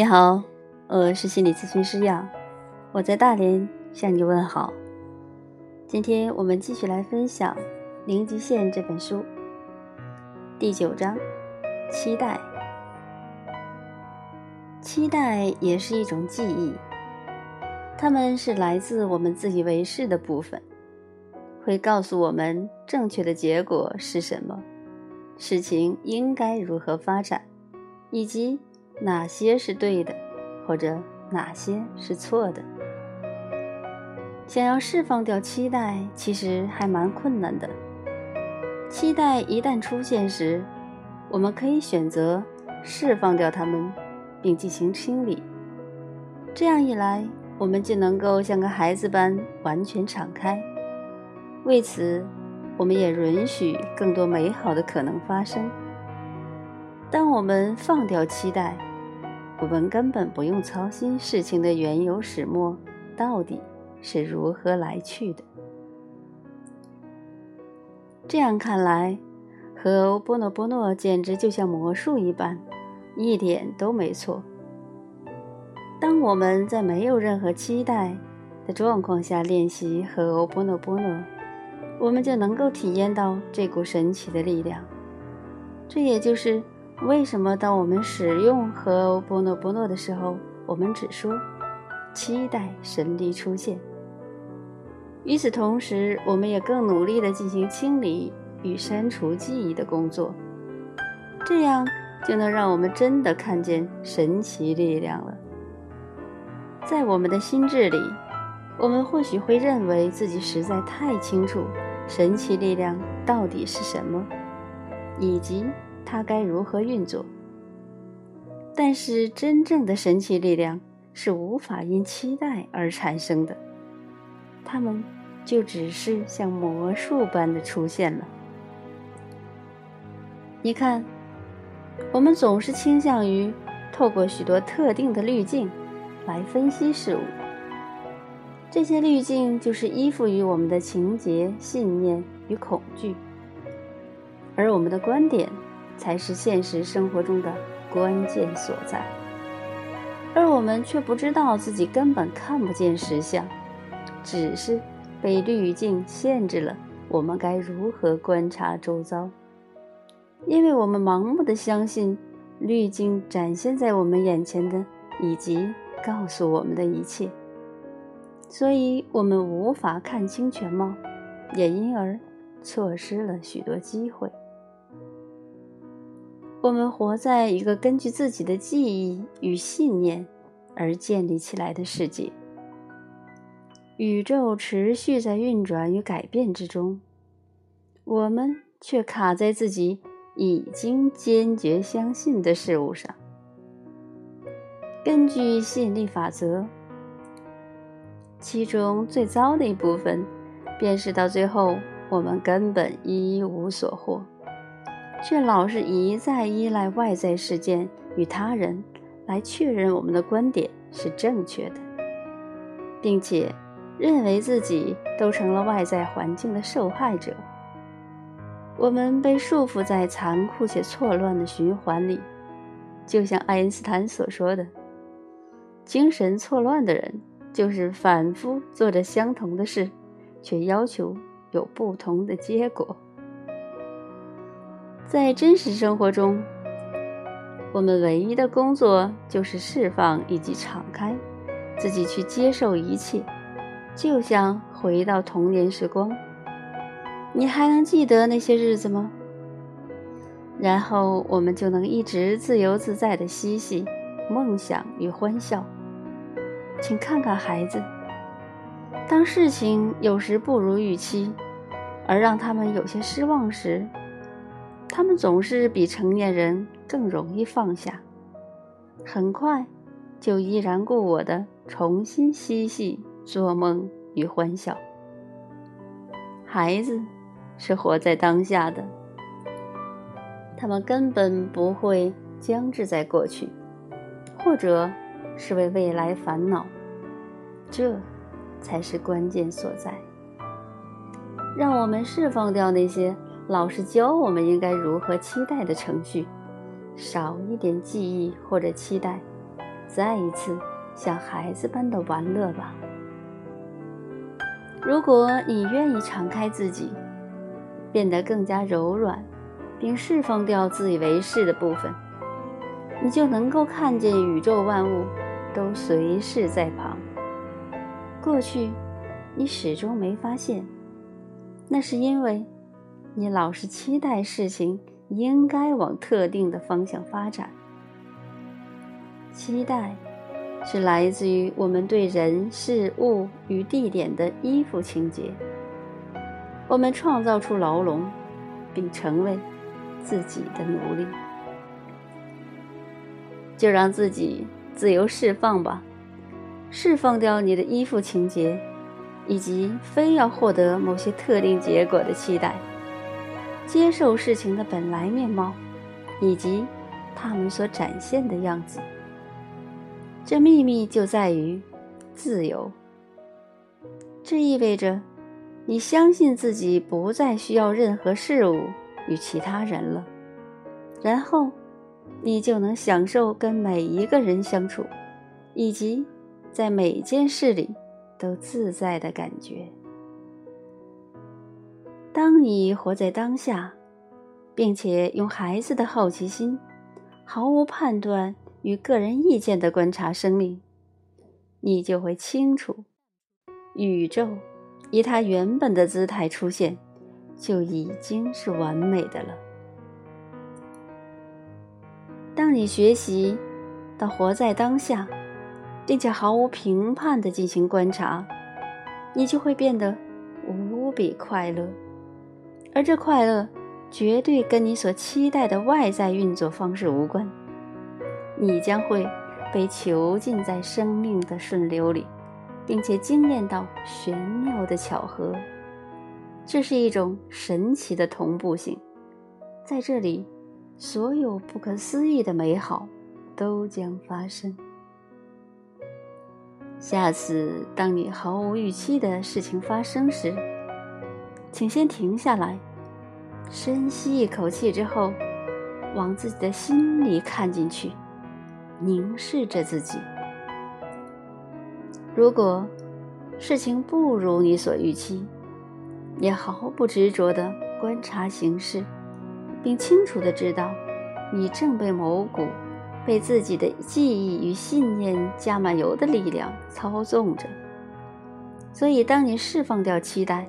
你好，我是心理咨询师杨，我在大连向你问好。今天我们继续来分享《零极限》这本书第九章：期待。期待也是一种记忆，它们是来自我们自以为是的部分，会告诉我们正确的结果是什么，事情应该如何发展，以及。哪些是对的，或者哪些是错的？想要释放掉期待，其实还蛮困难的。期待一旦出现时，我们可以选择释放掉它们，并进行清理。这样一来，我们就能够像个孩子般完全敞开。为此，我们也允许更多美好的可能发生。当我们放掉期待，我们根本不用操心事情的缘由始末到底是如何来去的。这样看来，和波诺波诺简直就像魔术一般，一点都没错。当我们在没有任何期待的状况下练习和欧波诺波诺，我们就能够体验到这股神奇的力量。这也就是。为什么当我们使用和波诺波诺的时候，我们只说期待神力出现？与此同时，我们也更努力地进行清理与删除记忆的工作，这样就能让我们真的看见神奇力量了。在我们的心智里，我们或许会认为自己实在太清楚神奇力量到底是什么，以及。它该如何运作？但是，真正的神奇力量是无法因期待而产生的，它们就只是像魔术般的出现了。你看，我们总是倾向于透过许多特定的滤镜来分析事物，这些滤镜就是依附于我们的情节、信念与恐惧，而我们的观点。才是现实生活中的关键所在，而我们却不知道自己根本看不见实相，只是被滤镜限制了。我们该如何观察周遭？因为我们盲目的相信滤镜展现在我们眼前的以及告诉我们的一切，所以我们无法看清全貌，也因而错失了许多机会。我们活在一个根据自己的记忆与信念而建立起来的世界，宇宙持续在运转与改变之中，我们却卡在自己已经坚决相信的事物上。根据吸引力法则，其中最糟的一部分，便是到最后我们根本一无所获。却老是一再依赖外在事件与他人来确认我们的观点是正确的，并且认为自己都成了外在环境的受害者。我们被束缚在残酷且错乱的循环里，就像爱因斯坦所说的：“精神错乱的人就是反复做着相同的事，却要求有不同的结果。”在真实生活中，我们唯一的工作就是释放以及敞开自己，去接受一切，就像回到童年时光。你还能记得那些日子吗？然后我们就能一直自由自在的嬉戏、梦想与欢笑。请看看孩子，当事情有时不如预期，而让他们有些失望时。他们总是比成年人更容易放下，很快就依然故我的重新嬉戏、做梦与欢笑。孩子是活在当下的，他们根本不会僵滞在过去，或者是为未来烦恼，这才是关键所在。让我们释放掉那些。老师教我们应该如何期待的程序，少一点记忆或者期待，再一次像孩子般的玩乐吧。如果你愿意敞开自己，变得更加柔软，并释放掉自以为是的部分，你就能够看见宇宙万物都随时在旁。过去，你始终没发现，那是因为你老是期待事情应该往特定的方向发展。期待。是来自于我们对人事物与地点的依附情节。我们创造出牢笼，并成为自己的奴隶。就让自己自由释放吧，释放掉你的依附情节，以及非要获得某些特定结果的期待。接受事情的本来面貌，以及他们所展现的样子。这秘密就在于自由。这意味着，你相信自己不再需要任何事物与其他人了，然后，你就能享受跟每一个人相处，以及在每件事里都自在的感觉。当你活在当下，并且用孩子的好奇心，毫无判断。与个人意见的观察生命，你就会清楚，宇宙以它原本的姿态出现，就已经是完美的了。当你学习到活在当下，并且毫无评判的进行观察，你就会变得无比快乐，而这快乐绝对跟你所期待的外在运作方式无关。你将会被囚禁在生命的顺流里，并且惊艳到玄妙的巧合。这是一种神奇的同步性，在这里，所有不可思议的美好都将发生。下次当你毫无预期的事情发生时，请先停下来，深吸一口气之后，往自己的心里看进去。凝视着自己。如果事情不如你所预期，也毫不执着地观察形势，并清楚地知道你正被某股被自己的记忆与信念加满油的力量操纵着。所以，当你释放掉期待，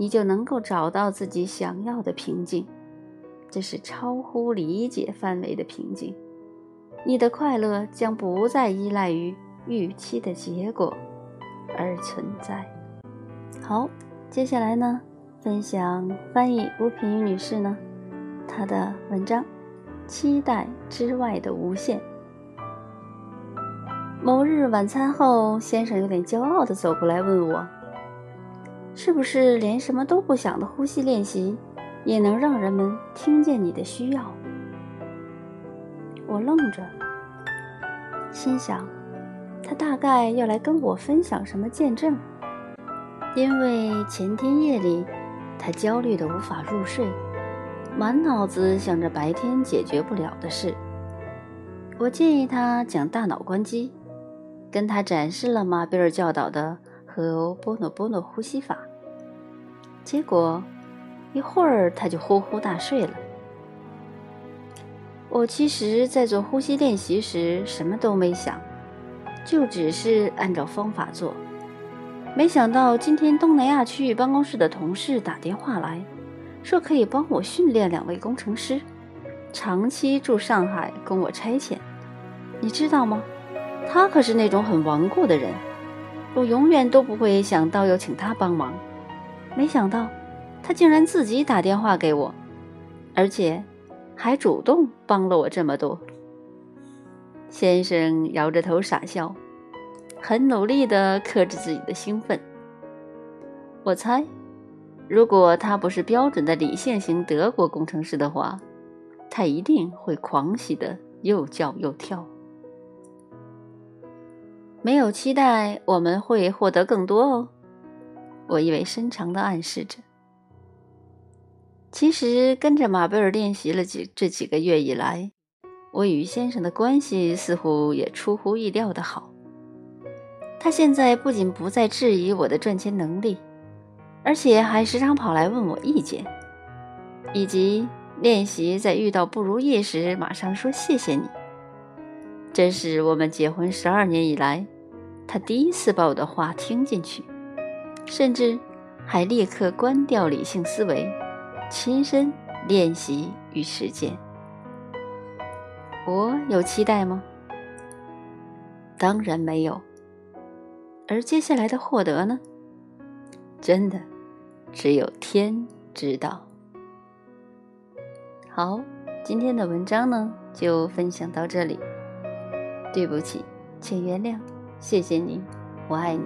你就能够找到自己想要的平静。这是超乎理解范围的平静。你的快乐将不再依赖于预期的结果而存在。好，接下来呢，分享翻译吴品瑜女士呢，她的文章《期待之外的无限》。某日晚餐后，先生有点骄傲地走过来问我：“是不是连什么都不想的呼吸练习，也能让人们听见你的需要？”我愣着，心想，他大概要来跟我分享什么见证，因为前天夜里他焦虑的无法入睡，满脑子想着白天解决不了的事。我建议他讲大脑关机，跟他展示了马贝尔教导的和波诺波诺呼吸法，结果一会儿他就呼呼大睡了。我其实，在做呼吸练习时，什么都没想，就只是按照方法做。没想到今天东南亚区域办公室的同事打电话来说，可以帮我训练两位工程师，长期住上海供我差遣。你知道吗？他可是那种很顽固的人，我永远都不会想到要请他帮忙。没想到，他竟然自己打电话给我，而且。还主动帮了我这么多。先生摇着头傻笑，很努力地克制自己的兴奋。我猜，如果他不是标准的理性型德国工程师的话，他一定会狂喜的又叫又跳。没有期待，我们会获得更多哦。我意味深长地暗示着。其实跟着马贝尔练习了几这几个月以来，我与先生的关系似乎也出乎意料的好。他现在不仅不再质疑我的赚钱能力，而且还时常跑来问我意见，以及练习在遇到不如意时马上说谢谢你。这是我们结婚十二年以来，他第一次把我的话听进去，甚至还立刻关掉理性思维，亲身练习与实践。我有期待吗？当然没有。而接下来的获得呢？真的，只有天知道。好，今天的文章呢，就分享到这里。对不起，请原谅，谢谢你，我爱你。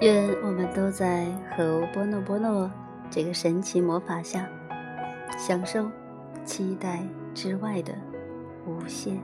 愿我们都在和波诺波诺这个神奇魔法下，享受期待之外的无限。